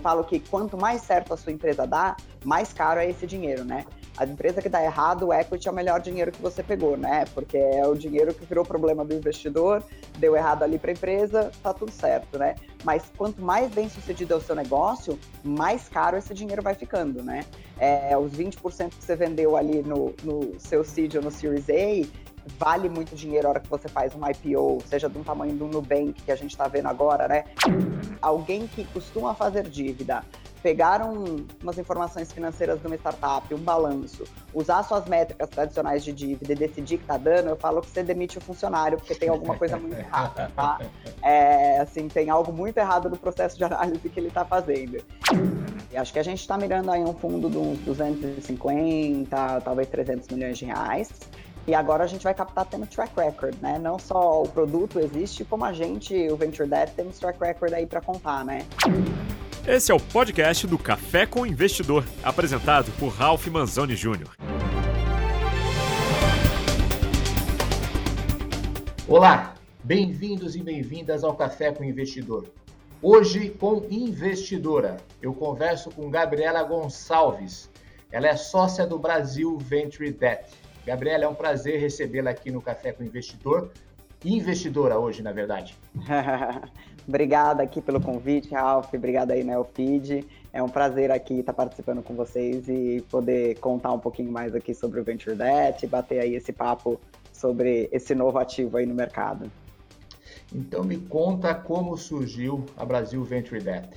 falo que quanto mais certo a sua empresa dá, mais caro é esse dinheiro, né? A empresa que dá errado, o equity é o melhor dinheiro que você pegou, né? Porque é o dinheiro que virou problema do investidor, deu errado ali para a empresa, tá tudo certo, né? Mas quanto mais bem sucedido é o seu negócio, mais caro esse dinheiro vai ficando, né? É, os 20% que você vendeu ali no, no seu seed ou no Series A, vale muito dinheiro a hora que você faz um IPO, seja do tamanho do Nubank que a gente está vendo agora, né? Alguém que costuma fazer dívida, pegar um, umas informações financeiras de uma startup, um balanço, usar suas métricas tradicionais de dívida e decidir que está dando, eu falo que você demite o funcionário, porque tem alguma coisa muito errada, tá? É, assim, tem algo muito errado no processo de análise que ele está fazendo. E acho que a gente está mirando aí um fundo de uns 250, talvez 300 milhões de reais. E agora a gente vai captar tendo track record, né? Não só o produto existe, como a gente, o Venture Debt, temos track record aí para contar, né? Esse é o podcast do Café com Investidor, apresentado por Ralph Manzoni Jr. Olá, bem-vindos e bem-vindas ao Café com Investidor. Hoje, com investidora, eu converso com Gabriela Gonçalves. Ela é sócia do Brasil Venture Debt Gabriela, é um prazer recebê-la aqui no Café com Investidor. Investidora hoje, na verdade. Obrigada aqui pelo convite, Ralf. Obrigada aí, Neofeed. É um prazer aqui estar participando com vocês e poder contar um pouquinho mais aqui sobre o Venture Debt e bater aí esse papo sobre esse novo ativo aí no mercado. Então me conta como surgiu a Brasil Venture Debt.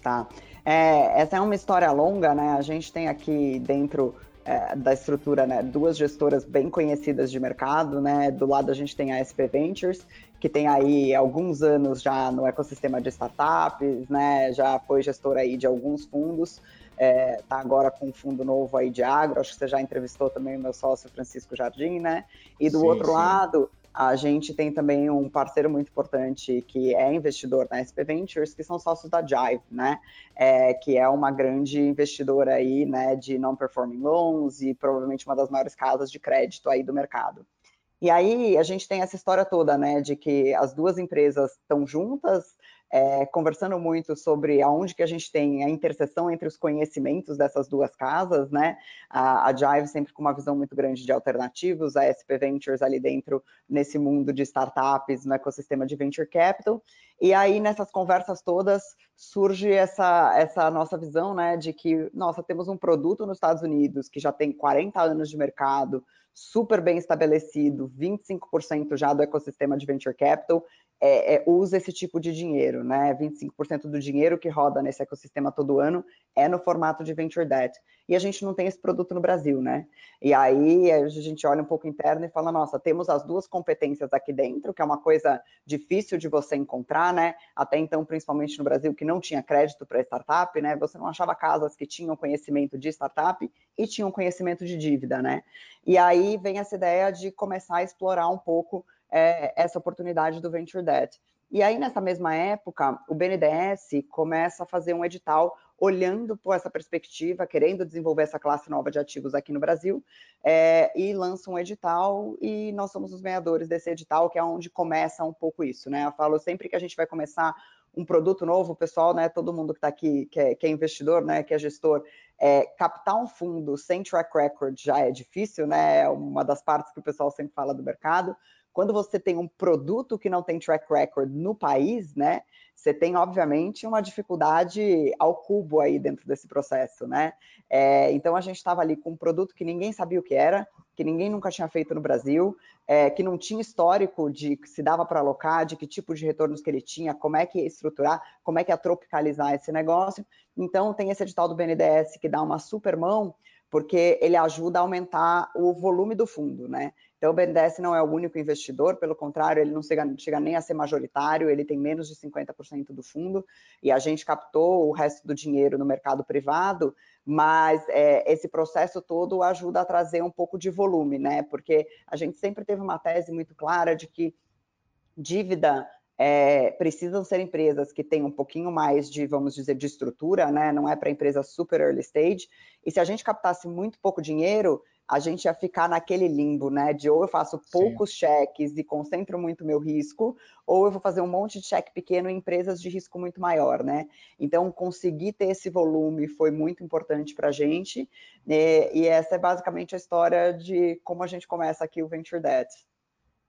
Tá. É, essa é uma história longa, né? A gente tem aqui dentro é, da estrutura, né, duas gestoras bem conhecidas de mercado, né, do lado a gente tem a SP Ventures, que tem aí alguns anos já no ecossistema de startups, né, já foi gestora aí de alguns fundos, é, tá agora com um fundo novo aí de agro, acho que você já entrevistou também o meu sócio Francisco Jardim, né, e do sim, outro sim. lado a gente tem também um parceiro muito importante que é investidor na SP Ventures, que são sócios da Jive, né? É, que é uma grande investidora aí, né, de non-performing loans e provavelmente uma das maiores casas de crédito aí do mercado. E aí a gente tem essa história toda, né, de que as duas empresas estão juntas, é, conversando muito sobre aonde que a gente tem a interseção entre os conhecimentos dessas duas casas, né? A, a Jive sempre com uma visão muito grande de alternativos, a SP Ventures ali dentro nesse mundo de startups, no ecossistema de venture capital. E aí nessas conversas todas surge essa essa nossa visão, né, de que nossa temos um produto nos Estados Unidos que já tem 40 anos de mercado, super bem estabelecido, 25% já do ecossistema de venture capital é, é, usa esse tipo de dinheiro, né? 25% do dinheiro que roda nesse ecossistema todo ano é no formato de venture debt. E a gente não tem esse produto no Brasil, né? E aí a gente olha um pouco interno e fala: nossa, temos as duas competências aqui dentro, que é uma coisa difícil de você encontrar, né? Até então, principalmente no Brasil, que não tinha crédito para startup, né? Você não achava casas que tinham conhecimento de startup e tinham conhecimento de dívida, né? E aí vem essa ideia de começar a explorar um pouco é, essa oportunidade do Venture Debt. E aí, nessa mesma época, o BNDES começa a fazer um edital olhando por essa perspectiva, querendo desenvolver essa classe nova de ativos aqui no Brasil, é, e lança um edital, e nós somos os ganhadores desse edital, que é onde começa um pouco isso, né? Eu falo sempre que a gente vai começar um produto novo, pessoal, né, todo mundo que está aqui, que é, que é, investidor, né, que é gestor, é, captar um fundo sem track record já é difícil, né? É uma das partes que o pessoal sempre fala do mercado. Quando você tem um produto que não tem track record no país, né? Você tem, obviamente, uma dificuldade ao cubo aí dentro desse processo, né? É, então a gente estava ali com um produto que ninguém sabia o que era, que ninguém nunca tinha feito no Brasil, é, que não tinha histórico de se dava para alocar, de que tipo de retornos que ele tinha, como é que ia estruturar, como é que ia tropicalizar esse negócio. Então tem esse edital do BNDES que dá uma super mão, porque ele ajuda a aumentar o volume do fundo, né? Então, o BNDES não é o único investidor, pelo contrário, ele não chega, chega, nem a ser majoritário, ele tem menos de 50% do fundo, e a gente captou o resto do dinheiro no mercado privado, mas é, esse processo todo ajuda a trazer um pouco de volume, né? Porque a gente sempre teve uma tese muito clara de que dívida é, precisam ser empresas que têm um pouquinho mais de, vamos dizer, de estrutura, né? Não é para empresa super early stage. E se a gente captasse muito pouco dinheiro, a gente ia ficar naquele limbo, né? De ou eu faço poucos Sim. cheques e concentro muito meu risco, ou eu vou fazer um monte de cheque pequeno em empresas de risco muito maior, né? Então, conseguir ter esse volume foi muito importante para a gente, né? e essa é basicamente a história de como a gente começa aqui o Venture Debt.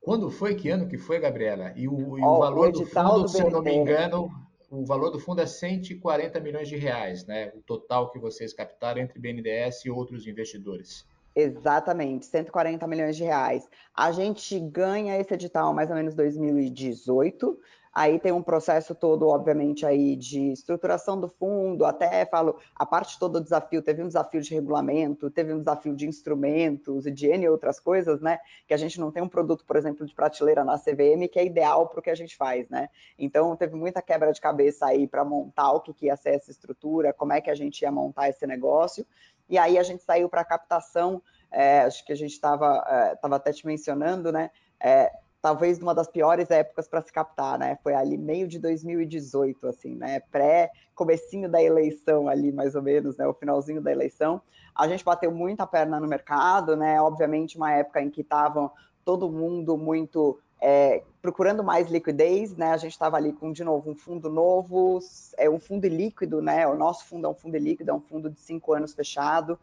Quando foi? Que ano que foi, Gabriela? E o, e o valor o do fundo, do se eu não me engano, o valor do fundo é 140 milhões de reais, né? O total que vocês captaram entre BNDES e outros investidores. Exatamente, 140 milhões de reais. A gente ganha esse edital mais ou menos 2018. Aí tem um processo todo, obviamente, aí de estruturação do fundo, até falo, a parte toda do desafio, teve um desafio de regulamento, teve um desafio de instrumentos e de N outras coisas, né? Que a gente não tem um produto, por exemplo, de prateleira na CVM que é ideal para o que a gente faz, né? Então teve muita quebra de cabeça aí para montar o que, que ia ser essa estrutura, como é que a gente ia montar esse negócio. E aí a gente saiu para a captação, é, acho que a gente estava é, até te mencionando, né? É, talvez uma das piores épocas para se captar, né? Foi ali meio de 2018, assim, né? Pré comecinho da eleição ali, mais ou menos, né? O finalzinho da eleição. A gente bateu muita perna no mercado, né? Obviamente, uma época em que estavam todo mundo muito é, procurando mais liquidez, né? A gente estava ali com, de novo, um fundo novo, é um fundo líquido, né? O nosso fundo é um fundo líquido, é um fundo de cinco anos fechado.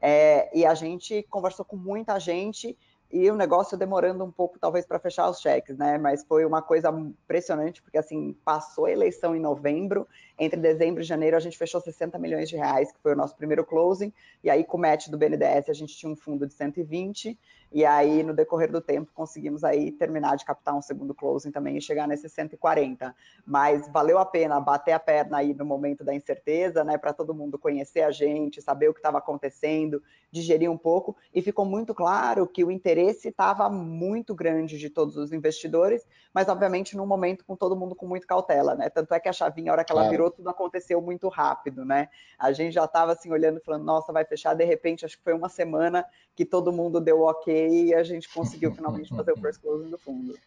É, e a gente conversou com muita gente e o negócio demorando um pouco, talvez, para fechar os cheques, né? Mas foi uma coisa impressionante, porque assim, passou a eleição em novembro, entre dezembro e janeiro a gente fechou 60 milhões de reais, que foi o nosso primeiro closing, e aí com o match do BNDES a gente tinha um fundo de 120, e aí no decorrer do tempo conseguimos aí terminar de captar um segundo closing também e chegar nesse 140. Mas valeu a pena bater a perna aí no momento da incerteza, né, para todo mundo conhecer a gente, saber o que estava acontecendo, digerir um pouco, e ficou muito claro que o interesse estava muito grande de todos os investidores, mas obviamente num momento com todo mundo com muito cautela, né? Tanto é que a chavinha, a hora que ela virou, tudo aconteceu muito rápido, né? A gente já estava assim olhando, falando, nossa, vai fechar, de repente, acho que foi uma semana que todo mundo deu ok e a gente conseguiu finalmente fazer o first closing do fundo.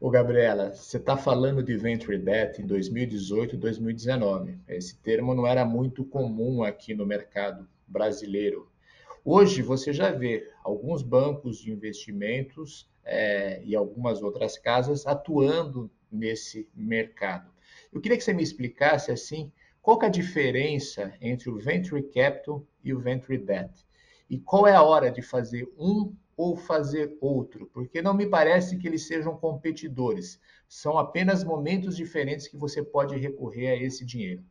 Ô, Gabriela, você está falando de Venture Debt em 2018 e 2019. Esse termo não era muito comum aqui no mercado brasileiro. Hoje você já vê alguns bancos de investimentos é, e algumas outras casas atuando nesse mercado. Eu queria que você me explicasse assim, qual é a diferença entre o venture capital e o venture debt? E qual é a hora de fazer um ou fazer outro? Porque não me parece que eles sejam competidores. São apenas momentos diferentes que você pode recorrer a esse dinheiro.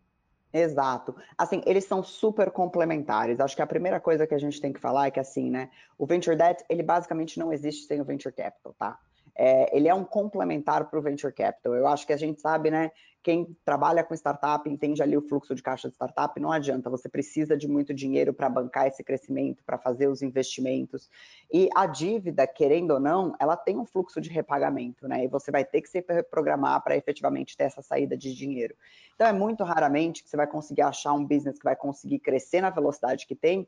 Exato. Assim, eles são super complementares. Acho que a primeira coisa que a gente tem que falar é que assim, né, o venture debt, ele basicamente não existe sem o venture capital, tá? É, ele é um complementar para o venture capital. Eu acho que a gente sabe, né? Quem trabalha com startup entende ali o fluxo de caixa de startup, não adianta, você precisa de muito dinheiro para bancar esse crescimento, para fazer os investimentos. E a dívida, querendo ou não, ela tem um fluxo de repagamento, né? E você vai ter que se programar para efetivamente ter essa saída de dinheiro. Então, é muito raramente que você vai conseguir achar um business que vai conseguir crescer na velocidade que tem,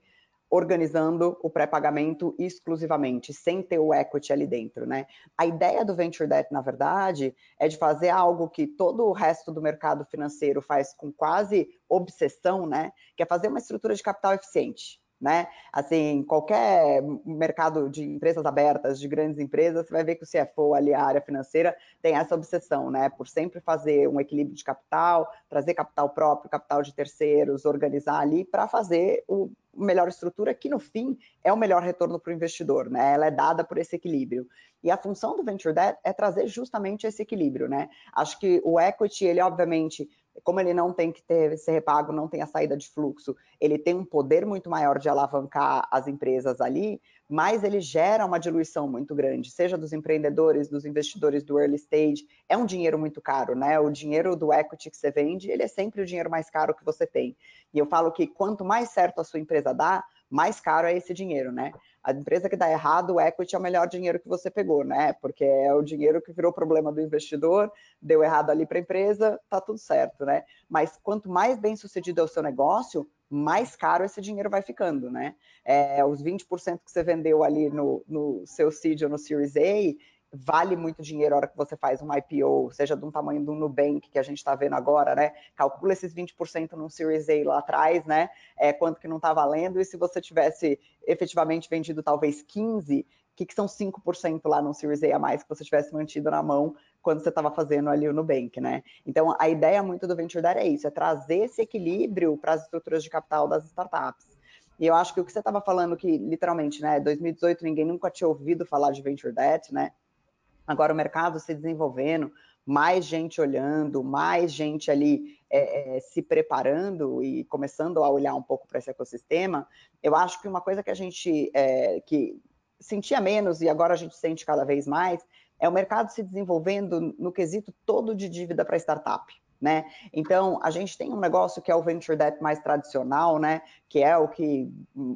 organizando o pré-pagamento exclusivamente, sem ter o equity ali dentro, né? A ideia do venture debt, na verdade, é de fazer algo que todo o resto do mercado financeiro faz com quase obsessão, né? Que é fazer uma estrutura de capital eficiente né? Assim, qualquer mercado de empresas abertas, de grandes empresas, você vai ver que o CFO ali, a área financeira, tem essa obsessão, né? Por sempre fazer um equilíbrio de capital, trazer capital próprio, capital de terceiros, organizar ali para fazer o melhor estrutura, que no fim é o melhor retorno para o investidor, né? Ela é dada por esse equilíbrio. E a função do Venture Debt é trazer justamente esse equilíbrio, né? Acho que o equity, ele obviamente como ele não tem que ter esse repago, não tem a saída de fluxo, ele tem um poder muito maior de alavancar as empresas ali, mas ele gera uma diluição muito grande, seja dos empreendedores, dos investidores do early stage. É um dinheiro muito caro, né? O dinheiro do equity que você vende, ele é sempre o dinheiro mais caro que você tem. E eu falo que quanto mais certo a sua empresa dá, mais caro é esse dinheiro, né? A empresa que dá errado, o equity é o melhor dinheiro que você pegou, né? Porque é o dinheiro que virou problema do investidor, deu errado ali para a empresa, tá tudo certo, né? Mas quanto mais bem sucedido é o seu negócio, mais caro esse dinheiro vai ficando, né? É, os 20% que você vendeu ali no, no seu seed ou no Series A vale muito dinheiro a hora que você faz um IPO, seja de um tamanho do Nubank, que a gente está vendo agora, né? Calcula esses 20% num Series A lá atrás, né? É, quanto que não está valendo, e se você tivesse efetivamente vendido talvez 15, o que, que são 5% lá no Series A a mais que você tivesse mantido na mão quando você estava fazendo ali o Nubank, né? Então, a ideia muito do Venture Debt é isso, é trazer esse equilíbrio para as estruturas de capital das startups. E eu acho que o que você estava falando que, literalmente, né, 2018 ninguém nunca tinha ouvido falar de Venture Debt, né? Agora o mercado se desenvolvendo, mais gente olhando, mais gente ali é, é, se preparando e começando a olhar um pouco para esse ecossistema, eu acho que uma coisa que a gente é, que sentia menos e agora a gente sente cada vez mais é o mercado se desenvolvendo no quesito todo de dívida para startup. Né? Então, a gente tem um negócio que é o venture debt mais tradicional, né? Que é o que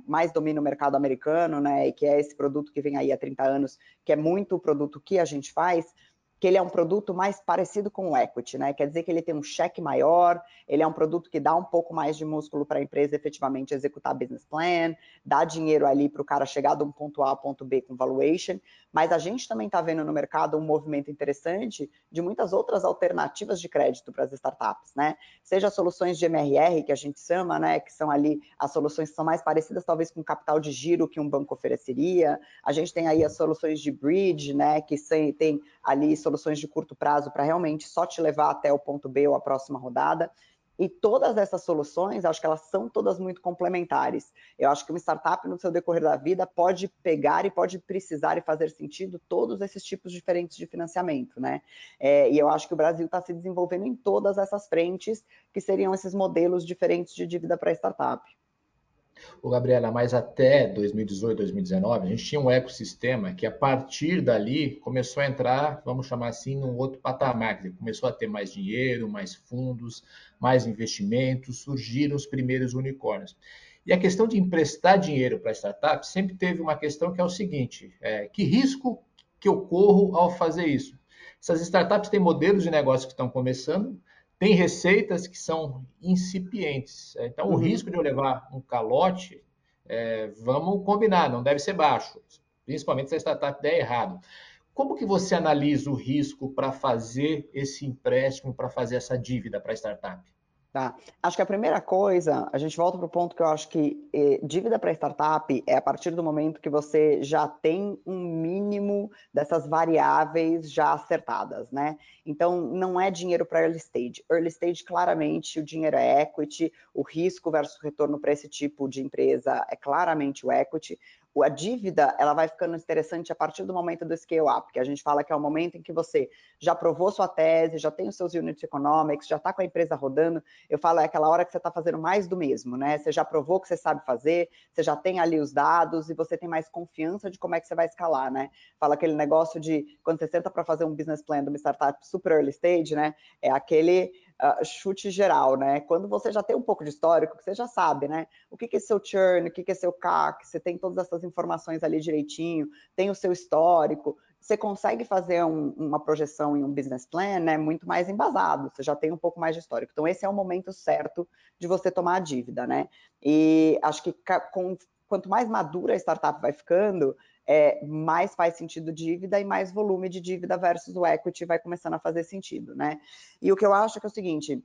mais domina o mercado americano, né? E que é esse produto que vem aí há 30 anos, que é muito o produto que a gente faz, que ele é um produto mais parecido com o equity, né? Quer dizer que ele tem um cheque maior, ele é um produto que dá um pouco mais de músculo para a empresa efetivamente executar business plan, dá dinheiro ali para o cara chegar de um ponto A a ponto B com valuation, mas a gente também está vendo no mercado um movimento interessante de muitas outras alternativas de crédito para as startups, né? Seja soluções de MRR, que a gente chama, né? Que são ali as soluções que são mais parecidas, talvez, com capital de giro que um banco ofereceria. A gente tem aí as soluções de bridge, né? Que tem ali soluções de curto prazo para realmente só te levar até o ponto B ou a próxima rodada. E todas essas soluções, acho que elas são todas muito complementares. Eu acho que uma startup, no seu decorrer da vida, pode pegar e pode precisar e fazer sentido todos esses tipos diferentes de financiamento, né? É, e eu acho que o Brasil está se desenvolvendo em todas essas frentes, que seriam esses modelos diferentes de dívida para startup. O Gabriela, mas até 2018, 2019, a gente tinha um ecossistema que a partir dali começou a entrar, vamos chamar assim, num outro patamar, começou a ter mais dinheiro, mais fundos, mais investimentos, surgiram os primeiros unicórnios. E a questão de emprestar dinheiro para startup sempre teve uma questão que é o seguinte: é, que risco que eu corro ao fazer isso? Essas startups têm modelos de negócio que estão começando, tem receitas que são incipientes. Então, uhum. o risco de eu levar um calote, é, vamos combinar, não deve ser baixo, principalmente se a startup der errado. Como que você analisa o risco para fazer esse empréstimo, para fazer essa dívida para a startup? Tá. Acho que a primeira coisa, a gente volta para o ponto que eu acho que eh, dívida para startup é a partir do momento que você já tem um mínimo dessas variáveis já acertadas, né? Então, não é dinheiro para early stage. Early stage, claramente, o dinheiro é equity, o risco versus retorno para esse tipo de empresa é claramente o equity a dívida ela vai ficando interessante a partir do momento do scale up, que a gente fala que é o momento em que você já provou sua tese, já tem os seus unit economics, já está com a empresa rodando. Eu falo é aquela hora que você está fazendo mais do mesmo, né? Você já provou que você sabe fazer, você já tem ali os dados e você tem mais confiança de como é que você vai escalar, né? Fala aquele negócio de quando você senta para fazer um business plan de uma startup super early stage, né? É aquele chute geral, né? Quando você já tem um pouco de histórico, você já sabe, né? O que, que é seu churn, o que, que é seu CAC, você tem todas essas informações ali direitinho, tem o seu histórico, você consegue fazer um, uma projeção em um business plan, né? Muito mais embasado, você já tem um pouco mais de histórico. Então, esse é o momento certo de você tomar a dívida, né? E acho que com, quanto mais madura a startup vai ficando, é, mais faz sentido dívida e mais volume de dívida versus o equity vai começando a fazer sentido, né? E o que eu acho que é o seguinte,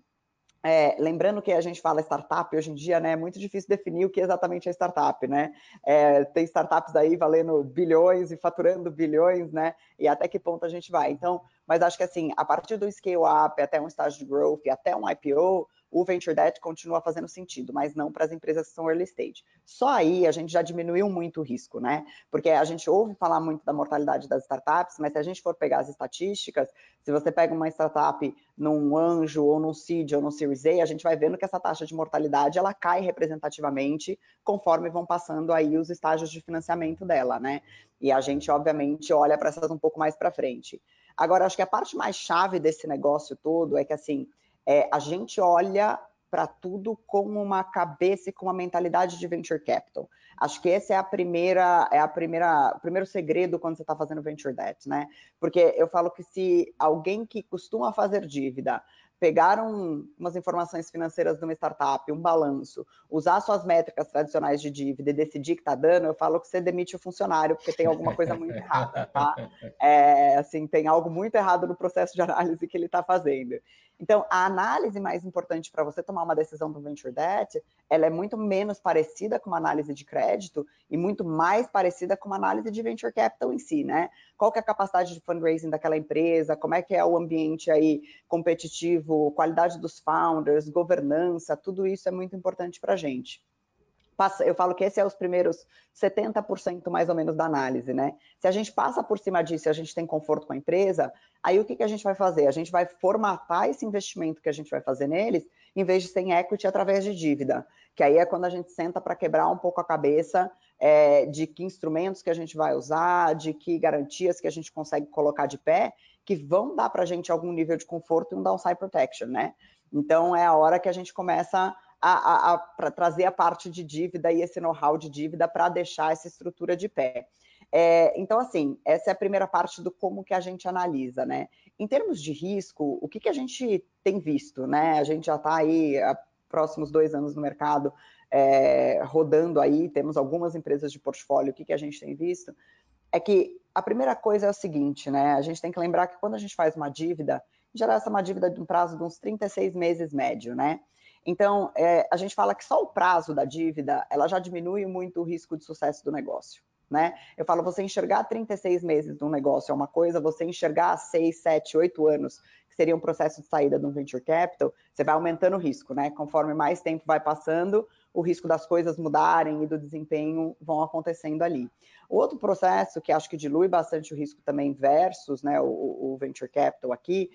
é, lembrando que a gente fala startup hoje em dia, né? É muito difícil definir o que exatamente é startup, né? É, tem startups aí valendo bilhões e faturando bilhões, né? E até que ponto a gente vai? Então, mas acho que assim, a partir do scale up até um estágio de growth, até um IPO, o venture debt continua fazendo sentido, mas não para as empresas que são early stage. Só aí a gente já diminuiu muito o risco, né? Porque a gente ouve falar muito da mortalidade das startups, mas se a gente for pegar as estatísticas, se você pega uma startup num anjo ou num seed ou num series A, a gente vai vendo que essa taxa de mortalidade ela cai representativamente conforme vão passando aí os estágios de financiamento dela, né? E a gente obviamente olha para essas um pouco mais para frente. Agora acho que a parte mais chave desse negócio todo é que assim, é, a gente olha para tudo com uma cabeça e com uma mentalidade de venture capital. Acho que esse é a primeira, é a primeira, o primeiro segredo quando você está fazendo venture debt, né? Porque eu falo que se alguém que costuma fazer dívida pegar um, umas informações financeiras de uma startup, um balanço, usar suas métricas tradicionais de dívida e decidir que está dando, eu falo que você demite o funcionário, porque tem alguma coisa muito errada, tá? É, assim, tem algo muito errado no processo de análise que ele está fazendo. Então, a análise mais importante para você tomar uma decisão do venture debt, ela é muito menos parecida com uma análise de crédito e muito mais parecida com uma análise de venture capital em si, né? Qual que é a capacidade de fundraising daquela empresa, como é que é o ambiente aí competitivo, qualidade dos founders, governança, tudo isso é muito importante para a gente eu falo que esse é os primeiros 70% mais ou menos da análise, né? Se a gente passa por cima disso e a gente tem conforto com a empresa, aí o que, que a gente vai fazer? A gente vai formatar esse investimento que a gente vai fazer neles, em vez de ser em equity através de dívida, que aí é quando a gente senta para quebrar um pouco a cabeça é, de que instrumentos que a gente vai usar, de que garantias que a gente consegue colocar de pé, que vão dar para a gente algum nível de conforto e um downside protection, né? Então é a hora que a gente começa para trazer a parte de dívida e esse know-how de dívida para deixar essa estrutura de pé. É, então, assim, essa é a primeira parte do como que a gente analisa, né? Em termos de risco, o que, que a gente tem visto, né? A gente já está aí há próximos dois anos no mercado, é, rodando aí, temos algumas empresas de portfólio, o que, que a gente tem visto? É que a primeira coisa é o seguinte, né? A gente tem que lembrar que quando a gente faz uma dívida, em geral, essa é uma dívida de um prazo de uns 36 meses médio, né? Então, é, a gente fala que só o prazo da dívida, ela já diminui muito o risco de sucesso do negócio. Né? Eu falo, você enxergar 36 meses de um negócio é uma coisa, você enxergar 6, 7, 8 anos, que seria um processo de saída de um venture capital, você vai aumentando o risco, né? Conforme mais tempo vai passando, o risco das coisas mudarem e do desempenho vão acontecendo ali. Outro processo que acho que dilui bastante o risco também versus né, o, o venture capital aqui,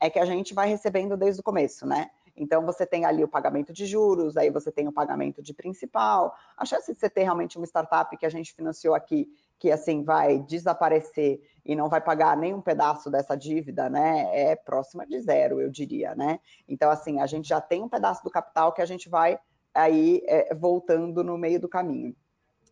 é que a gente vai recebendo desde o começo, né? Então, você tem ali o pagamento de juros, aí você tem o pagamento de principal. A chance de você ter realmente uma startup que a gente financiou aqui, que assim vai desaparecer e não vai pagar nenhum pedaço dessa dívida, né, é próxima de zero, eu diria, né? Então, assim, a gente já tem um pedaço do capital que a gente vai aí é, voltando no meio do caminho.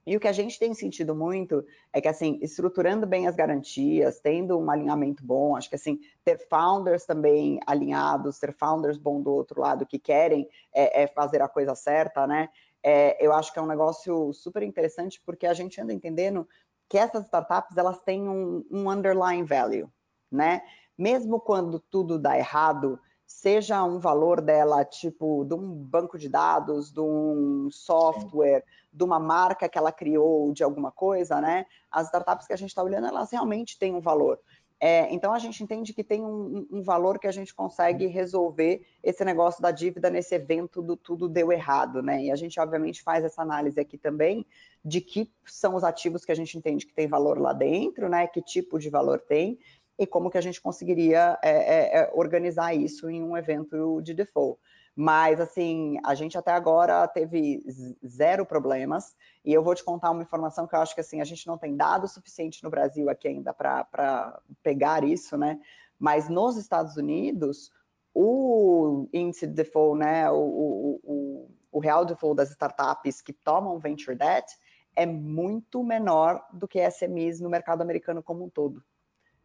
E o que a gente tem sentido muito é que, assim, estruturando bem as garantias, tendo um alinhamento bom, acho que, assim, ter founders também alinhados, ter founders bom do outro lado que querem é, é fazer a coisa certa, né? É, eu acho que é um negócio super interessante porque a gente anda entendendo que essas startups, elas têm um, um underlying value, né? Mesmo quando tudo dá errado, seja um valor dela, tipo, de um banco de dados, de um software, de uma marca que ela criou, de alguma coisa, né? As startups que a gente está olhando, elas realmente têm um valor. É, então a gente entende que tem um, um, valor que a gente consegue resolver esse negócio da dívida nesse evento do tudo deu errado, né? E a gente obviamente faz essa análise aqui também de que são os ativos que a gente entende que tem valor lá dentro, né? Que tipo de valor tem e como que a gente conseguiria é, é, é, organizar isso em um evento de default. Mas, assim, a gente até agora teve zero problemas, e eu vou te contar uma informação que eu acho que, assim, a gente não tem dado suficiente no Brasil aqui ainda para pegar isso, né? Mas nos Estados Unidos, o índice de default, né, o, o, o, o real default das startups que tomam venture debt é muito menor do que SMEs no mercado americano como um todo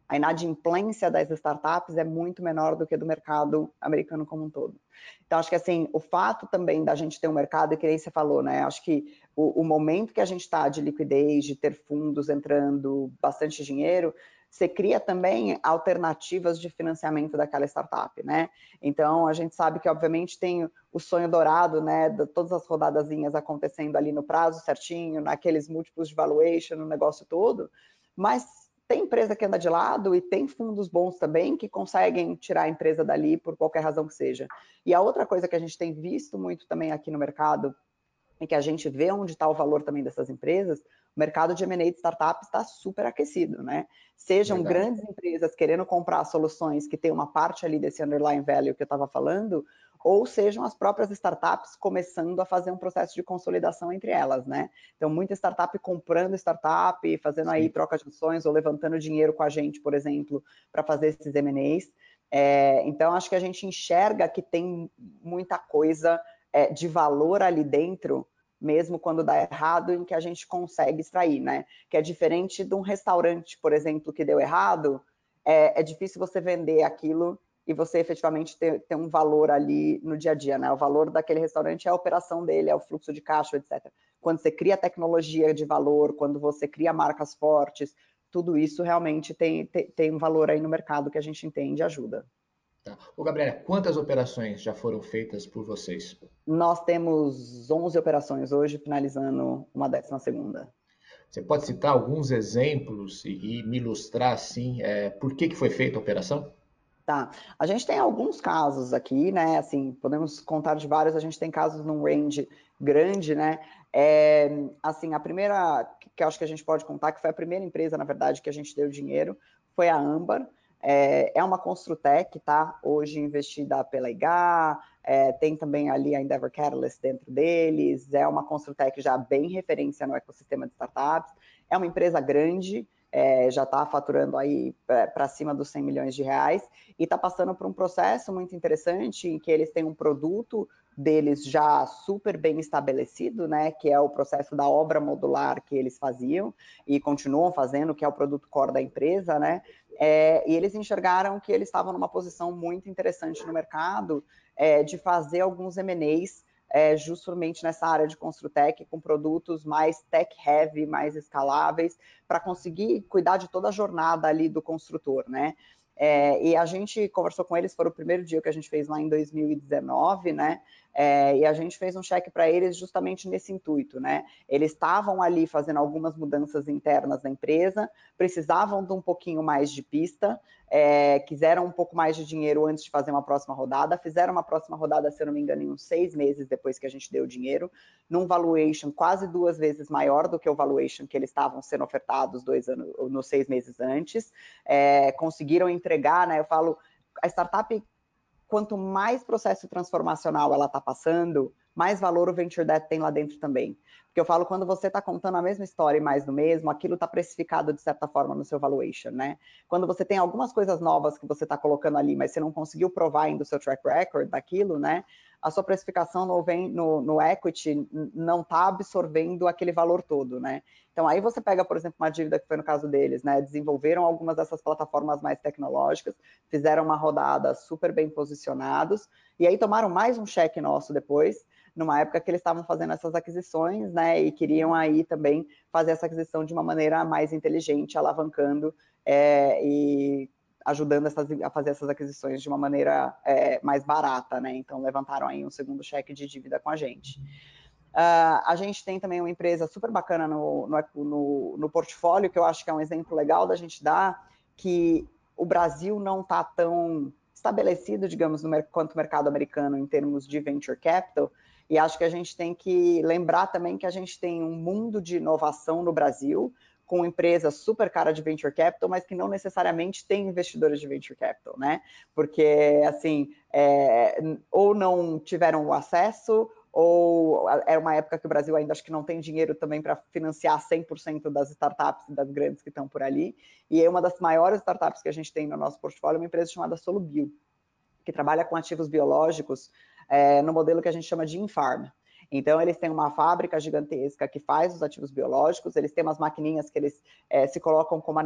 a inadimplência das startups é muito menor do que do mercado americano como um todo. Então, acho que assim, o fato também da gente ter um mercado, e que nem você falou, né? Acho que o, o momento que a gente está de liquidez, de ter fundos entrando, bastante dinheiro, você cria também alternativas de financiamento daquela startup, né? Então, a gente sabe que, obviamente, tem o sonho dourado, né, de todas as rodadazinhas acontecendo ali no prazo certinho, naqueles múltiplos de valuation, no negócio todo, mas tem empresa que anda de lado e tem fundos bons também que conseguem tirar a empresa dali por qualquer razão que seja. E a outra coisa que a gente tem visto muito também aqui no mercado e que a gente vê onde está o valor também dessas empresas, o mercado de M&A de startups está super aquecido, né? Sejam Verdade. grandes empresas querendo comprar soluções que tem uma parte ali desse underlying value que eu estava falando, ou sejam as próprias startups começando a fazer um processo de consolidação entre elas, né? Então, muita startup comprando startup, fazendo aí troca de ações ou levantando dinheiro com a gente, por exemplo, para fazer esses M&As. É, então, acho que a gente enxerga que tem muita coisa é, de valor ali dentro, mesmo quando dá errado, em que a gente consegue extrair, né? Que é diferente de um restaurante, por exemplo, que deu errado, é, é difícil você vender aquilo e você efetivamente ter, ter um valor ali no dia a dia, né? O valor daquele restaurante é a operação dele, é o fluxo de caixa, etc. Quando você cria tecnologia de valor, quando você cria marcas fortes, tudo isso realmente tem, tem, tem um valor aí no mercado que a gente entende e ajuda. Tá. Ô, Gabriela, quantas operações já foram feitas por vocês? Nós temos 11 operações hoje, finalizando uma décima segunda. Você pode citar alguns exemplos e, e me ilustrar, assim, é, por que, que foi feita a operação? Tá. A gente tem alguns casos aqui, né? Assim, podemos contar de vários. A gente tem casos num range grande, né? É, assim, a primeira que eu acho que a gente pode contar, que foi a primeira empresa, na verdade, que a gente deu dinheiro, foi a Ambar. É, é uma Construtec, tá? Hoje investida pela IGA, é, tem também ali a Endeavor Catalyst dentro deles, é uma Construtec já bem referência no ecossistema de startups, é uma empresa grande, é, já está faturando aí é, para cima dos 100 milhões de reais e está passando por um processo muito interessante em que eles têm um produto deles já super bem estabelecido, né, que é o processo da obra modular que eles faziam e continuam fazendo, que é o produto core da empresa, né, é, e eles enxergaram que eles estavam numa posição muito interessante no mercado é, de fazer alguns M&As é, justamente nessa área de Construtec, com produtos mais tech-heavy, mais escaláveis, para conseguir cuidar de toda a jornada ali do construtor, né? É, e a gente conversou com eles, foi o primeiro dia que a gente fez lá em 2019, né? É, e a gente fez um cheque para eles justamente nesse intuito, né? Eles estavam ali fazendo algumas mudanças internas na empresa, precisavam de um pouquinho mais de pista, é, quiseram um pouco mais de dinheiro antes de fazer uma próxima rodada, fizeram uma próxima rodada, se eu não me engano, em uns seis meses depois que a gente deu o dinheiro, num valuation quase duas vezes maior do que o valuation que eles estavam sendo ofertados dois anos, nos seis meses antes, é, conseguiram entregar, né? Eu falo, a startup quanto mais processo transformacional ela está passando, mais valor o venture debt tem lá dentro também. Porque eu falo, quando você está contando a mesma história e mais do mesmo, aquilo está precificado de certa forma no seu valuation, né? Quando você tem algumas coisas novas que você está colocando ali, mas você não conseguiu provar ainda o seu track record daquilo, né? A sua precificação no, no, no equity não está absorvendo aquele valor todo, né? Então, aí você pega, por exemplo, uma dívida que foi no caso deles, né? Desenvolveram algumas dessas plataformas mais tecnológicas, fizeram uma rodada super bem posicionados, e aí tomaram mais um cheque nosso depois, numa época que eles estavam fazendo essas aquisições, né? E queriam aí também fazer essa aquisição de uma maneira mais inteligente, alavancando é, e ajudando essas, a fazer essas aquisições de uma maneira é, mais barata, né? Então levantaram aí um segundo cheque de dívida com a gente. Uh, a gente tem também uma empresa super bacana no, no, no, no, portfólio, que eu acho que é um exemplo legal da gente dar, que o Brasil não está tão estabelecido, digamos, no, quanto mercado americano em termos de venture capital, e acho que a gente tem que lembrar também que a gente tem um mundo de inovação no Brasil, com empresas super cara de venture capital, mas que não necessariamente têm investidores de venture capital, né? Porque, assim, é, ou não tiveram o acesso, ou era uma época que o Brasil ainda acho que não tem dinheiro também para financiar 100% das startups e das grandes que estão por ali. E uma das maiores startups que a gente tem no nosso portfólio é uma empresa chamada Solubio, que trabalha com ativos biológicos é, no modelo que a gente chama de Infarm. Então, eles têm uma fábrica gigantesca que faz os ativos biológicos, eles têm umas maquininhas que eles é, se colocam como a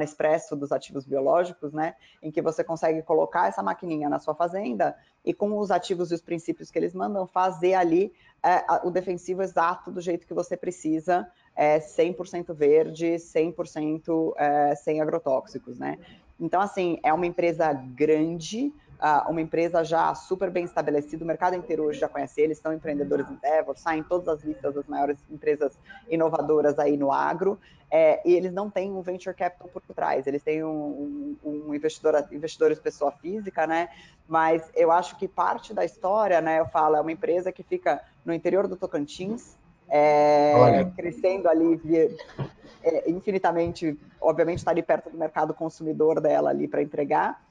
dos ativos biológicos, né? Em que você consegue colocar essa maquininha na sua fazenda e com os ativos e os princípios que eles mandam, fazer ali é, o defensivo exato do jeito que você precisa, é, 100% verde, 100% é, sem agrotóxicos, né? Então, assim, é uma empresa grande, uma empresa já super bem estabelecida, o mercado inteiro hoje já conhece eles, são empreendedores Endeavor, saem todas as listas das maiores empresas inovadoras aí no agro, é, e eles não têm um venture capital por trás, eles têm um, um, um investidor, investidores pessoa física, né? Mas eu acho que parte da história, né? Eu falo, é uma empresa que fica no interior do Tocantins, é, crescendo ali é, infinitamente, obviamente está ali perto do mercado consumidor dela ali para entregar,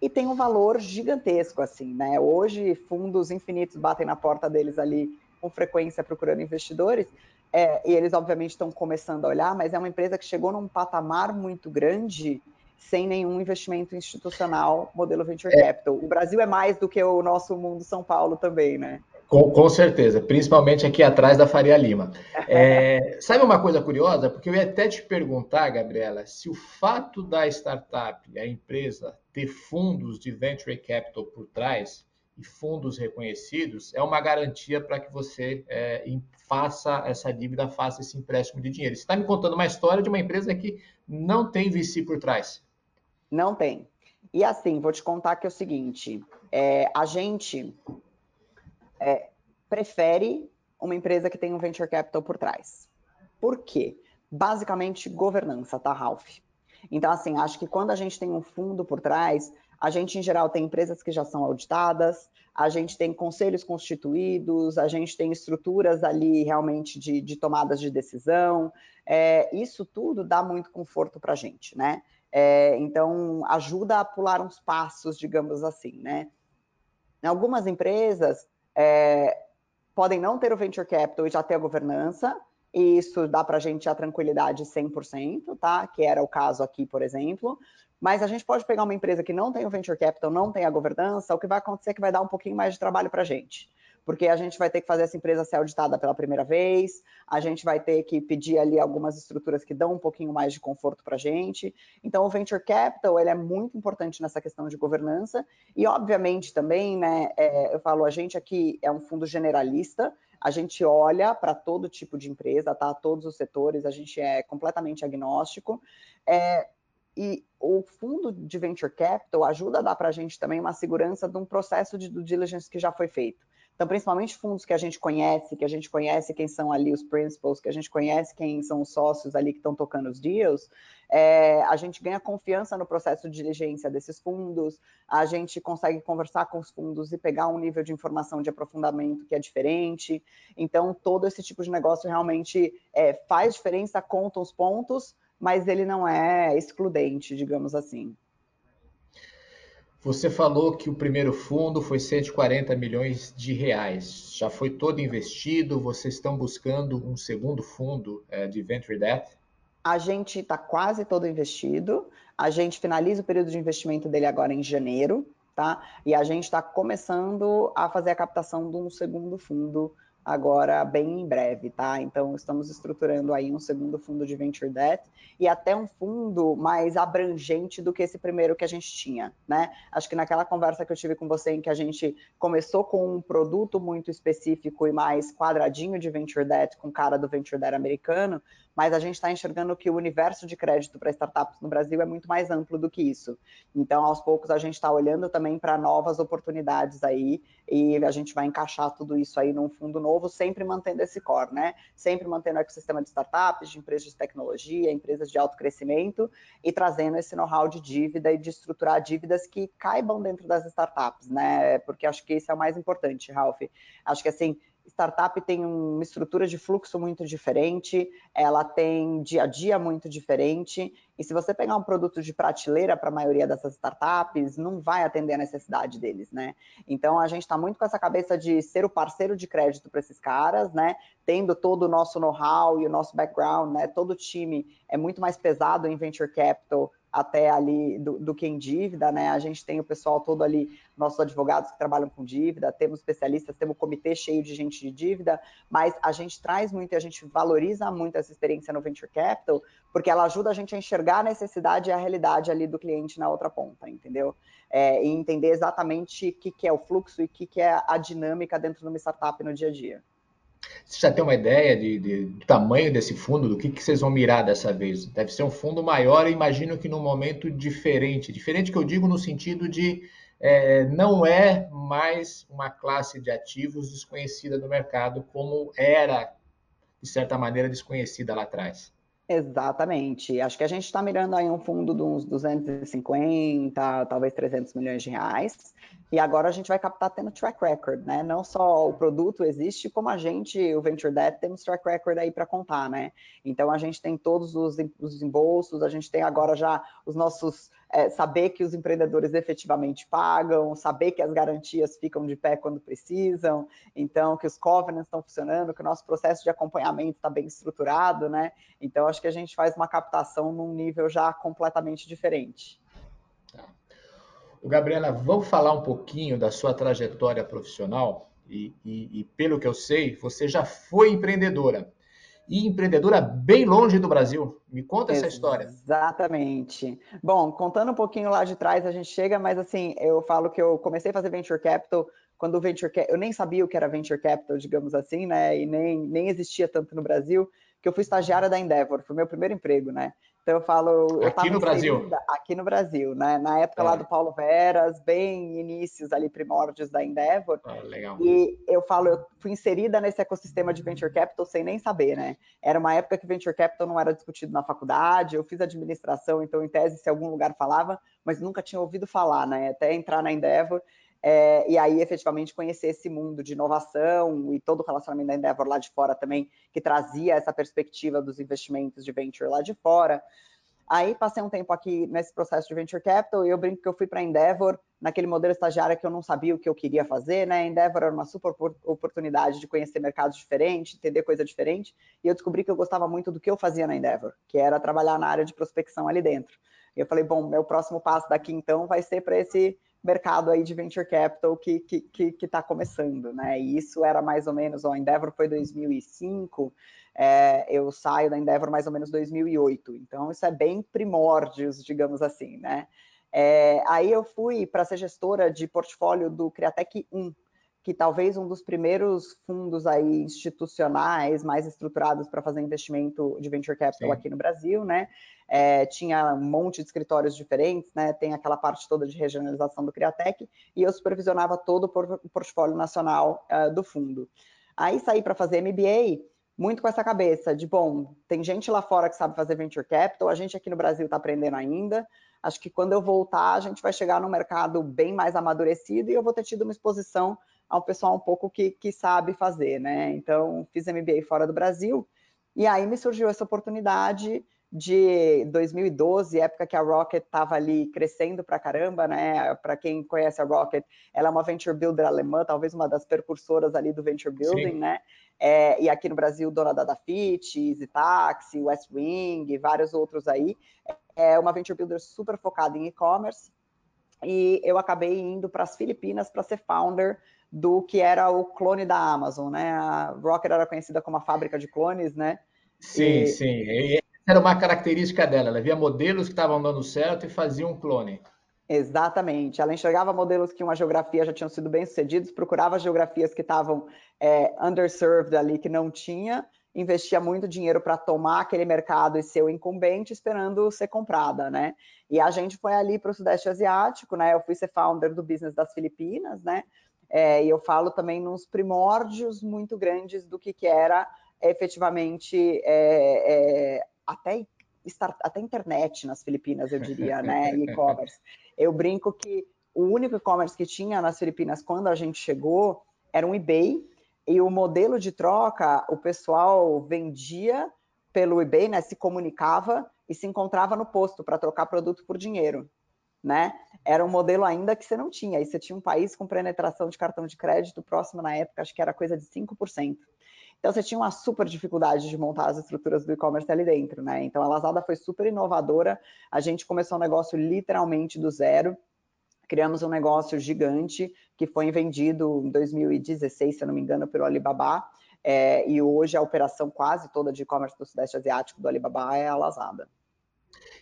e tem um valor gigantesco, assim, né? Hoje, fundos infinitos batem na porta deles ali com frequência procurando investidores, é, e eles, obviamente, estão começando a olhar, mas é uma empresa que chegou num patamar muito grande sem nenhum investimento institucional, modelo venture é. capital. O Brasil é mais do que o nosso mundo São Paulo também, né? Com, com, certeza, principalmente aqui atrás da Faria Lima. É, sabe uma coisa curiosa? Porque eu ia até te perguntar, Gabriela, se o fato da startup, a empresa, ter fundos de venture capital por trás e fundos reconhecidos é uma garantia para que você é, faça essa dívida, faça esse empréstimo de dinheiro. Você está me contando uma história de uma empresa que não tem VC por trás. Não tem. E assim, vou te contar que é o seguinte: é, a gente é, prefere uma empresa que tem um venture capital por trás. Por quê? Basicamente, governança, tá, Ralph? Então, assim, acho que quando a gente tem um fundo por trás, a gente, em geral, tem empresas que já são auditadas, a gente tem conselhos constituídos, a gente tem estruturas ali realmente de, de tomadas de decisão. É, isso tudo dá muito conforto para a gente, né? É, então, ajuda a pular uns passos, digamos assim, né? Em algumas empresas, é, podem não ter o venture capital e já ter a governança, e isso dá para a gente a tranquilidade 100%, tá? Que era o caso aqui, por exemplo. Mas a gente pode pegar uma empresa que não tem o venture capital, não tem a governança, o que vai acontecer é que vai dar um pouquinho mais de trabalho para a gente porque a gente vai ter que fazer essa empresa ser auditada pela primeira vez, a gente vai ter que pedir ali algumas estruturas que dão um pouquinho mais de conforto para a gente. Então, o Venture Capital, ele é muito importante nessa questão de governança, e obviamente também, né, é, eu falo, a gente aqui é um fundo generalista, a gente olha para todo tipo de empresa, tá? Todos os setores, a gente é completamente agnóstico. É, e o fundo de venture capital ajuda a dar para a gente também uma segurança de um processo de due diligence que já foi feito. Então, principalmente fundos que a gente conhece, que a gente conhece quem são ali os principals, que a gente conhece quem são os sócios ali que estão tocando os deals, é, a gente ganha confiança no processo de diligência desses fundos, a gente consegue conversar com os fundos e pegar um nível de informação de aprofundamento que é diferente. Então, todo esse tipo de negócio realmente é, faz diferença, conta os pontos, mas ele não é excludente, digamos assim. Você falou que o primeiro fundo foi 140 milhões de reais. Já foi todo investido? Vocês estão buscando um segundo fundo é, de Venture Debt? A gente está quase todo investido. A gente finaliza o período de investimento dele agora em janeiro, tá? E a gente está começando a fazer a captação de um segundo fundo agora bem em breve, tá? Então estamos estruturando aí um segundo fundo de venture debt e até um fundo mais abrangente do que esse primeiro que a gente tinha, né? Acho que naquela conversa que eu tive com você em que a gente começou com um produto muito específico e mais quadradinho de venture debt com cara do venture debt americano, mas a gente está enxergando que o universo de crédito para startups no Brasil é muito mais amplo do que isso. Então, aos poucos, a gente está olhando também para novas oportunidades aí e a gente vai encaixar tudo isso aí num fundo novo, sempre mantendo esse core, né? Sempre mantendo o ecossistema de startups, de empresas de tecnologia, empresas de alto crescimento e trazendo esse know-how de dívida e de estruturar dívidas que caibam dentro das startups, né? Porque acho que isso é o mais importante, Ralph. Acho que assim, startup tem uma estrutura de fluxo muito diferente, ela tem dia a dia muito diferente, e se você pegar um produto de prateleira para a maioria dessas startups, não vai atender a necessidade deles, né? Então a gente está muito com essa cabeça de ser o parceiro de crédito para esses caras, né? Tendo todo o nosso know-how e o nosso background, né? Todo o time é muito mais pesado em venture capital até ali do, do, que em dívida, né? A gente tem o pessoal todo ali, nossos advogados que trabalham com dívida, temos especialistas, temos um comitê cheio de gente de dívida, mas a gente traz muito e a gente valoriza muito essa experiência no Venture Capital, porque ela ajuda a gente a enxergar a necessidade e a realidade ali do cliente na outra ponta, entendeu? É, e entender exatamente o que, que é o fluxo e o que, que é a dinâmica dentro de uma startup no dia a dia. Você já tem uma ideia de, de, do tamanho desse fundo, do que, que vocês vão mirar dessa vez? Deve ser um fundo maior, imagino que num momento diferente. Diferente que eu digo no sentido de é, não é mais uma classe de ativos desconhecida no mercado como era, de certa maneira, desconhecida lá atrás. Exatamente. Acho que a gente está mirando aí um fundo de uns 250, talvez 300 milhões de reais. E agora a gente vai captar tendo track record, né? Não só o produto existe, como a gente, o Venture Debt, temos track record aí para contar, né? Então a gente tem todos os, os embolsos, a gente tem agora já os nossos é, saber que os empreendedores efetivamente pagam, saber que as garantias ficam de pé quando precisam, então que os covenants estão funcionando, que o nosso processo de acompanhamento está bem estruturado, né? Então acho que a gente faz uma captação num nível já completamente diferente. Tá. O Gabriela, vamos falar um pouquinho da sua trajetória profissional e, e, e pelo que eu sei, você já foi empreendedora e empreendedora bem longe do Brasil. Me conta essa história. Exatamente. Bom, contando um pouquinho lá de trás, a gente chega, mas assim, eu falo que eu comecei a fazer venture capital quando o venture capital, eu nem sabia o que era venture capital, digamos assim, né? E nem, nem existia tanto no Brasil, que eu fui estagiária da Endeavor, foi meu primeiro emprego, né? Então eu falo. Aqui eu no Brasil. Aqui no Brasil, né? Na época é. lá do Paulo Veras, bem inícios ali, primórdios da Endeavor. Ah, legal. E eu falo, eu fui inserida nesse ecossistema de venture capital sem nem saber, né? Era uma época que venture capital não era discutido na faculdade, eu fiz administração, então em tese, se algum lugar falava, mas nunca tinha ouvido falar, né? Até entrar na Endeavor. É, e aí efetivamente conhecer esse mundo de inovação e todo o relacionamento da Endeavor lá de fora também, que trazia essa perspectiva dos investimentos de venture lá de fora. Aí passei um tempo aqui nesse processo de venture capital e eu brinco que eu fui para a Endeavor naquele modelo estagiário que eu não sabia o que eu queria fazer, né? Endeavor era uma super oportunidade de conhecer mercados diferentes, entender coisa diferente, e eu descobri que eu gostava muito do que eu fazia na Endeavor, que era trabalhar na área de prospecção ali dentro. E eu falei, bom, meu próximo passo daqui então vai ser para esse mercado aí de venture capital que que que está começando, né? E isso era mais ou menos, ó, Endeavor foi 2005, é, eu saio da Endeavor mais ou menos 2008, então isso é bem primórdios, digamos assim, né? É, aí eu fui para ser gestora de portfólio do Criatec 1, que talvez um dos primeiros fundos aí institucionais mais estruturados para fazer investimento de venture capital Sim. aqui no Brasil, né? É, tinha um monte de escritórios diferentes, né? Tem aquela parte toda de regionalização do Criatec e eu supervisionava todo o portfólio nacional uh, do fundo. Aí saí para fazer MBA muito com essa cabeça de bom, tem gente lá fora que sabe fazer venture capital, a gente aqui no Brasil está aprendendo ainda. Acho que quando eu voltar, a gente vai chegar num mercado bem mais amadurecido e eu vou ter tido uma exposição ao pessoal um pouco que, que sabe fazer, né? Então, fiz MBA fora do Brasil, e aí me surgiu essa oportunidade de 2012, época que a Rocket estava ali crescendo para caramba, né? Para quem conhece a Rocket, ela é uma venture builder alemã, talvez uma das percursoras ali do venture building, Sim. né? É, e aqui no Brasil, dona da Dafit, Easy Taxi, West Wing, vários outros aí. É uma venture builder super focada em e-commerce. E eu acabei indo para as Filipinas para ser founder do que era o clone da Amazon, né? A Rocket era conhecida como a fábrica de clones, né? Sim, e... sim. E era uma característica dela. Ela via modelos que estavam dando certo e fazia um clone. Exatamente. Ela enxergava modelos que uma geografia já tinham sido bem sucedidos, procurava geografias que estavam é, underserved ali, que não tinha, investia muito dinheiro para tomar aquele mercado e ser o incumbente, esperando ser comprada, né? E a gente foi ali para o Sudeste Asiático, né? Eu fui ser founder do business das Filipinas, né? É, e eu falo também nos primórdios muito grandes do que, que era efetivamente é, é, até, até internet nas Filipinas, eu diria, né? E-commerce. Eu brinco que o único e-commerce que tinha nas Filipinas quando a gente chegou era um eBay, e o modelo de troca, o pessoal vendia pelo eBay, né? Se comunicava e se encontrava no posto para trocar produto por dinheiro né? Era um modelo ainda que você não tinha. E você tinha um país com penetração de cartão de crédito próximo na época, acho que era coisa de 5%. Então você tinha uma super dificuldade de montar as estruturas do e-commerce ali dentro, né? Então a Lazada foi super inovadora. A gente começou um negócio literalmente do zero. Criamos um negócio gigante que foi vendido em 2016, se eu não me engano, pelo Alibaba. É, e hoje a operação quase toda de e-commerce do Sudeste Asiático do Alibaba é a Lazada.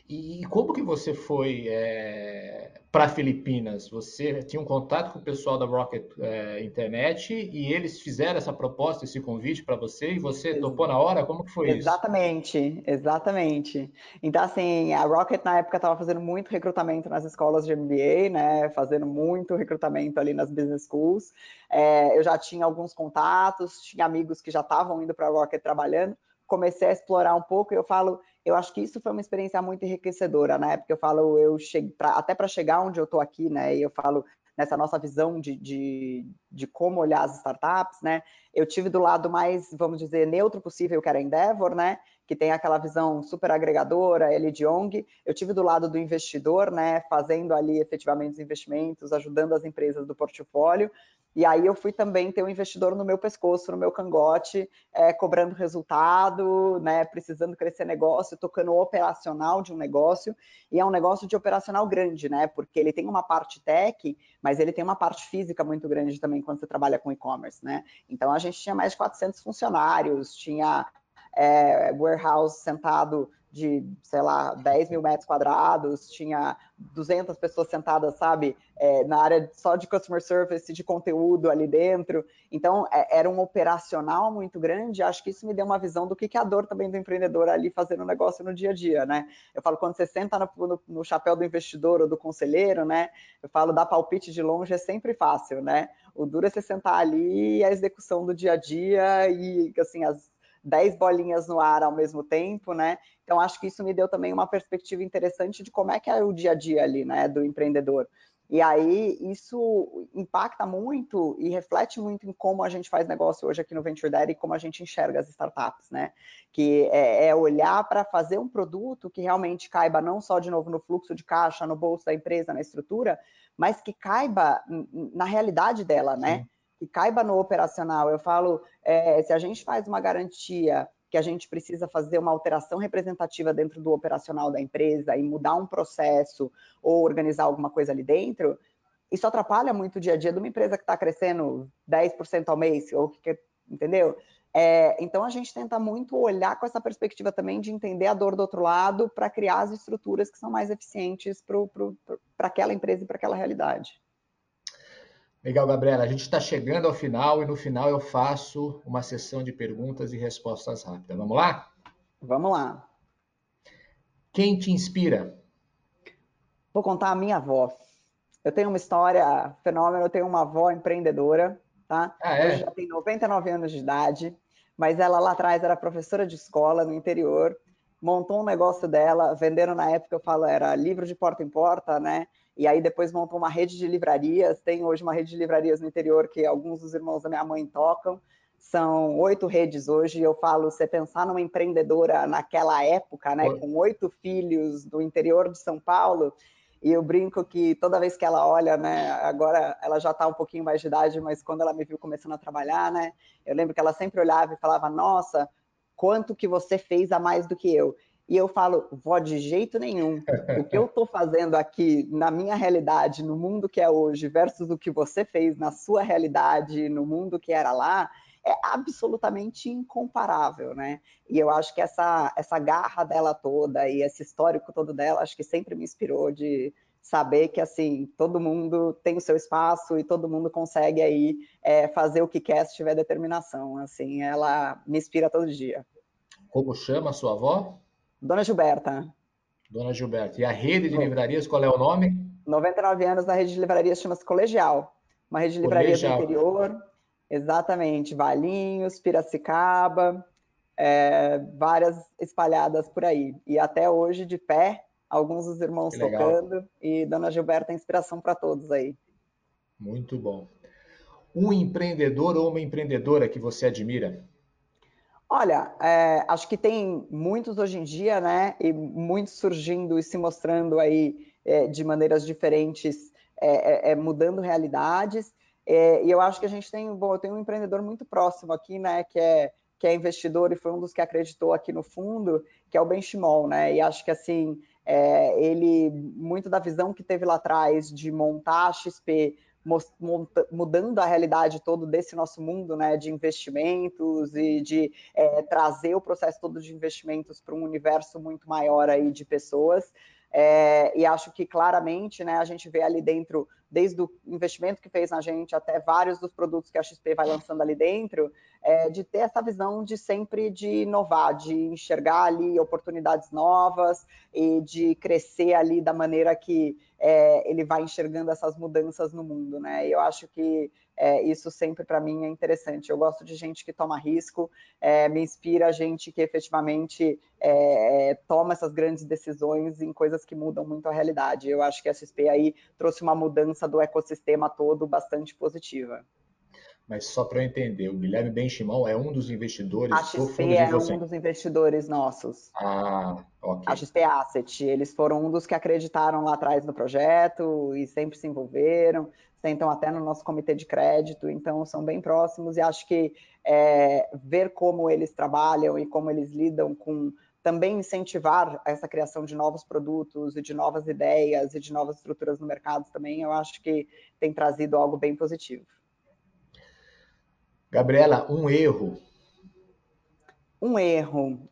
E como que você foi é, para Filipinas? Você tinha um contato com o pessoal da Rocket é, Internet e eles fizeram essa proposta, esse convite para você e você Ex topou na hora? Como que foi exatamente, isso? Exatamente, exatamente. Então, assim, a Rocket na época estava fazendo muito recrutamento nas escolas de MBA, né? Fazendo muito recrutamento ali nas business schools. É, eu já tinha alguns contatos, tinha amigos que já estavam indo para a Rocket trabalhando. Comecei a explorar um pouco eu falo, eu acho que isso foi uma experiência muito enriquecedora, né? Porque eu falo, eu cheguei pra, até para chegar onde eu estou aqui, né? E eu falo nessa nossa visão de, de, de, como olhar as startups, né? Eu tive do lado mais, vamos dizer, neutro possível, que era a Endeavor, né? Que tem aquela visão super agregadora, ele de ONG. Eu tive do lado do investidor, né? Fazendo ali efetivamente os investimentos, ajudando as empresas do portfólio. E aí eu fui também ter um investidor no meu pescoço, no meu cangote, é, cobrando resultado, né, precisando crescer negócio, tocando o operacional de um negócio. E é um negócio de operacional grande, né? Porque ele tem uma parte tech, mas ele tem uma parte física muito grande também quando você trabalha com e-commerce, né? Então a gente tinha mais de 400 funcionários, tinha é, warehouse sentado de, sei lá, 10 mil metros quadrados, tinha 200 pessoas sentadas, sabe, é, na área só de customer service, de conteúdo ali dentro. Então, é, era um operacional muito grande. Acho que isso me deu uma visão do que, que é a dor também do empreendedor ali fazendo o negócio no dia a dia, né? Eu falo, quando você senta no, no, no chapéu do investidor ou do conselheiro, né? Eu falo, dar palpite de longe é sempre fácil, né? O duro é você sentar ali e a execução do dia a dia e, assim, as 10 bolinhas no ar ao mesmo tempo, né? Então, acho que isso me deu também uma perspectiva interessante de como é que é o dia a dia ali, né, do empreendedor. E aí, isso impacta muito e reflete muito em como a gente faz negócio hoje aqui no Venture Dad e como a gente enxerga as startups, né? Que é, é olhar para fazer um produto que realmente caiba não só, de novo, no fluxo de caixa, no bolso da empresa, na estrutura, mas que caiba na realidade dela, né? Sim que caiba no operacional. Eu falo, é, se a gente faz uma garantia que a gente precisa fazer uma alteração representativa dentro do operacional da empresa e mudar um processo ou organizar alguma coisa ali dentro, isso atrapalha muito o dia a dia de uma empresa que está crescendo 10% ao mês, ou que, entendeu? É, então a gente tenta muito olhar com essa perspectiva também de entender a dor do outro lado para criar as estruturas que são mais eficientes para aquela empresa e para aquela realidade. Legal, Gabriela. A gente está chegando ao final e no final eu faço uma sessão de perguntas e respostas rápidas. Vamos lá? Vamos lá. Quem te inspira? Vou contar a minha avó. Eu tenho uma história fenômeno, eu tenho uma avó empreendedora, tá? Ah, é? Hoje já tem 99 anos de idade, mas ela lá atrás era professora de escola no interior, montou um negócio dela, venderam na época, eu falo, era livro de porta em porta, né? e aí depois montou uma rede de livrarias. Tem hoje uma rede de livrarias no interior que alguns dos irmãos da minha mãe tocam. São oito redes hoje. Eu falo, você pensar numa empreendedora naquela época, né, com oito filhos do interior de São Paulo, e eu brinco que toda vez que ela olha, né, agora ela já está um pouquinho mais de idade, mas quando ela me viu começando a trabalhar, né, eu lembro que ela sempre olhava e falava: Nossa, quanto que você fez a mais do que eu. E eu falo, vó, de jeito nenhum. O que eu estou fazendo aqui na minha realidade, no mundo que é hoje, versus o que você fez na sua realidade, no mundo que era lá, é absolutamente incomparável, né? E eu acho que essa, essa garra dela toda e esse histórico todo dela, acho que sempre me inspirou de saber que, assim, todo mundo tem o seu espaço e todo mundo consegue aí é, fazer o que quer se tiver determinação, assim, ela me inspira todo dia. Como chama a sua avó? Dona Gilberta. Dona Gilberta. E a rede de livrarias, qual é o nome? 99 anos da rede de livrarias chama-se Colegial. Uma rede de livrarias do interior. Exatamente. Valinhos, Piracicaba, é, várias espalhadas por aí. E até hoje, de pé, alguns dos irmãos tocando. E Dona Gilberta é inspiração para todos aí. Muito bom. Um empreendedor ou uma empreendedora que você admira? Olha, é, acho que tem muitos hoje em dia, né? E muitos surgindo e se mostrando aí é, de maneiras diferentes, é, é, é mudando realidades. É, e eu acho que a gente tem, bom, eu tenho um empreendedor muito próximo aqui, né? Que é que é investidor e foi um dos que acreditou aqui no fundo, que é o Benchimol, né? E acho que assim, ele muito da visão que teve lá atrás de montar a XP mudando a realidade todo desse nosso mundo né, de investimentos e de é, trazer o processo todo de investimentos para um universo muito maior aí de pessoas. É, e acho que claramente né, a gente vê ali dentro, desde o investimento que fez na gente até vários dos produtos que a XP vai lançando ali dentro, é, de ter essa visão de sempre de inovar, de enxergar ali oportunidades novas e de crescer ali da maneira que é, ele vai enxergando essas mudanças no mundo, né? Eu acho que é, isso sempre para mim é interessante. Eu gosto de gente que toma risco, é, me inspira gente que efetivamente é, é, toma essas grandes decisões em coisas que mudam muito a realidade. Eu acho que a XP aí trouxe uma mudança do ecossistema todo bastante positiva. Mas só para eu entender, o Guilherme Benchimol é um dos investidores a XP do fundo é de um dos investidores nossos. Ah, ok. A XP Asset, eles foram um dos que acreditaram lá atrás no projeto e sempre se envolveram, sentam até no nosso comitê de crédito, então são bem próximos e acho que é, ver como eles trabalham e como eles lidam com também incentivar essa criação de novos produtos e de novas ideias e de novas estruturas no mercado também, eu acho que tem trazido algo bem positivo. Gabriela, um erro. Um erro.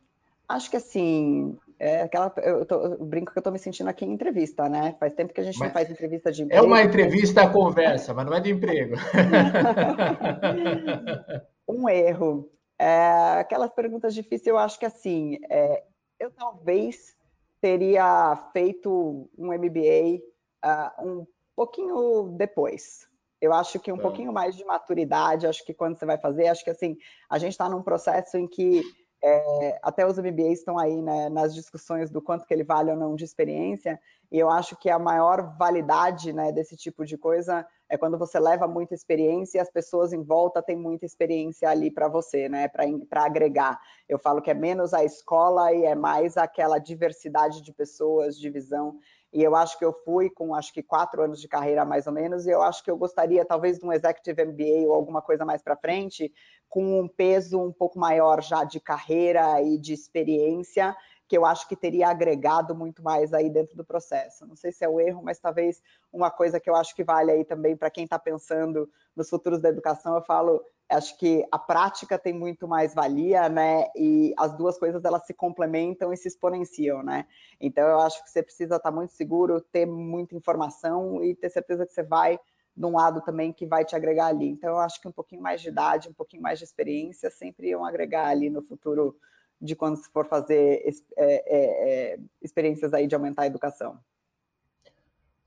Acho que assim, é aquela, eu, tô, eu, brinco que eu estou me sentindo aqui em entrevista, né? Faz tempo que a gente mas não faz entrevista de emprego. É uma entrevista a conversa, mas não é de emprego. um erro. É, aquelas perguntas difíceis, eu acho que assim, é, eu talvez teria feito um MBA uh, ah, um pouquinho depois. Eu acho que um tá. pouquinho mais de maturidade, acho que quando você vai fazer, acho que assim, a gente está num processo em que é, até os MBAs estão aí né, nas discussões do quanto que ele vale ou não de experiência, e eu acho que a maior validade né, desse tipo de coisa é quando você leva muita experiência e as pessoas em volta têm muita experiência ali para você, né, para agregar. Eu falo que é menos a escola e é mais aquela diversidade de pessoas, de visão. E eu acho que eu fui com acho que quatro anos de carreira mais ou menos, e eu acho que eu gostaria talvez de um executive MBA ou alguma coisa mais para frente, com um peso um pouco maior já de carreira e de experiência, que eu acho que teria agregado muito mais aí dentro do processo. Não sei se é o erro, mas talvez uma coisa que eu acho que vale aí também para quem está pensando nos futuros da educação, eu falo, acho que a prática tem muito mais valia, né? E as duas coisas elas se complementam e se exponenciam, né? Então eu acho que você precisa estar tá muito seguro, ter muita informação e ter certeza que você vai de um lado também que vai te agregar ali. Então, eu acho que um pouquinho mais de idade, um pouquinho mais de experiência sempre iam agregar ali no futuro de quando se for fazer é, é, é, experiências aí de aumentar a educação.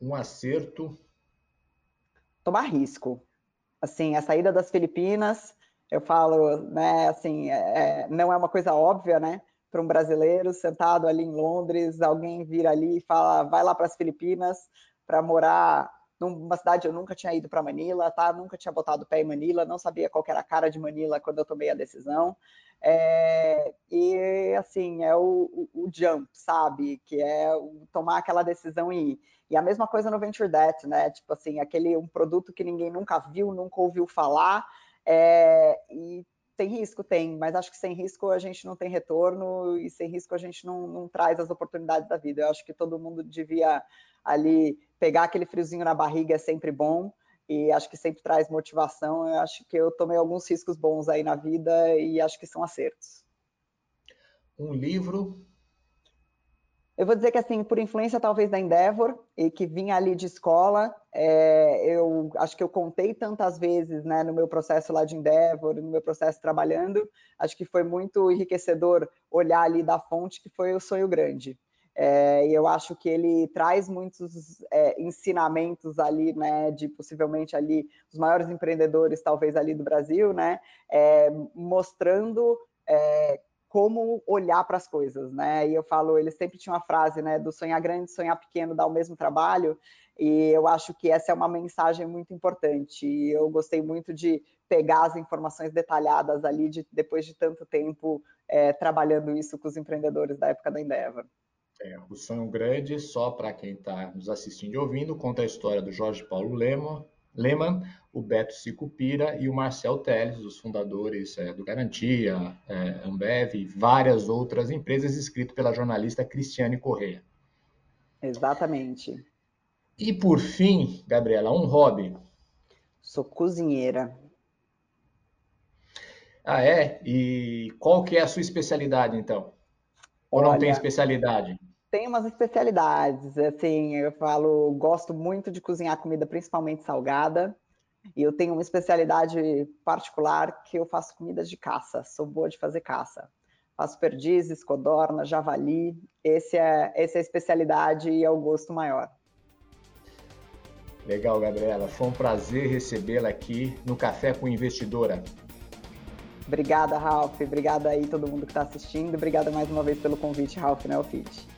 Um acerto. Tomar risco. Assim, a saída das Filipinas, eu falo, né, assim, é, é não é uma coisa óbvia, né? Para um brasileiro sentado ali em Londres, alguém vir ali e fala, vai lá para as Filipinas para morar numa cidade eu nunca tinha ido para Manila, tá? Nunca tinha botado pé em Manila, não sabia qual era a cara de Manila quando eu tomei a decisão. É, e assim, é o, o, o, jump, sabe? Que é tomar aquela decisão e ir. E a mesma coisa no Venture Debt, né? Tipo assim, aquele um produto que ninguém nunca viu, nunca ouviu falar, é, e tem risco, tem, mas acho que sem risco a gente não tem retorno e sem risco a gente não, não traz as oportunidades da vida. Eu acho que todo mundo devia ali pegar aquele friozinho na barriga é sempre bom e acho que sempre traz motivação. Eu acho que eu tomei alguns riscos bons aí na vida e acho que são acertos. Um livro eu vou dizer que, assim, por influência talvez da Endeavor, e que vinha ali de escola, é, eu acho que eu contei tantas vezes, né, no meu processo lá de Endeavor, no meu processo trabalhando, acho que foi muito enriquecedor olhar ali da fonte, que foi o Sonho Grande. É, e eu acho que ele traz muitos é, ensinamentos ali, né, de possivelmente ali os maiores empreendedores, talvez ali do Brasil, né, é, mostrando é, como olhar para as coisas, né? E eu falo, ele sempre tinha uma frase, né, do sonhar grande, sonhar pequeno dá o mesmo trabalho, e eu acho que essa é uma mensagem muito importante. E eu gostei muito de pegar as informações detalhadas ali, de, depois de tanto tempo é, trabalhando isso com os empreendedores da época da Endeavor. É, o Sonho Grande, só para quem está nos assistindo e ouvindo, conta a história do Jorge Paulo Lema, Lehmann, o Beto Sicupira e o Marcel Teles, os fundadores é, do Garantia, é, Ambev e várias outras empresas, escrito pela jornalista Cristiane Correia. Exatamente. E por fim, Gabriela, um hobby. Sou cozinheira. Ah, é? E qual que é a sua especialidade, então? Ou Olha, não tem especialidade? Tem umas especialidades, assim, eu falo, gosto muito de cozinhar comida, principalmente salgada, e eu tenho uma especialidade particular que eu faço comidas de caça, sou boa de fazer caça. Faço perdizes, codorna, javali, esse é, essa é a especialidade e é o gosto maior. Legal, Gabriela. Foi um prazer recebê-la aqui no Café com Investidora. Obrigada, Ralph. Obrigada aí todo mundo que está assistindo. Obrigada mais uma vez pelo convite, Ralph Neofit.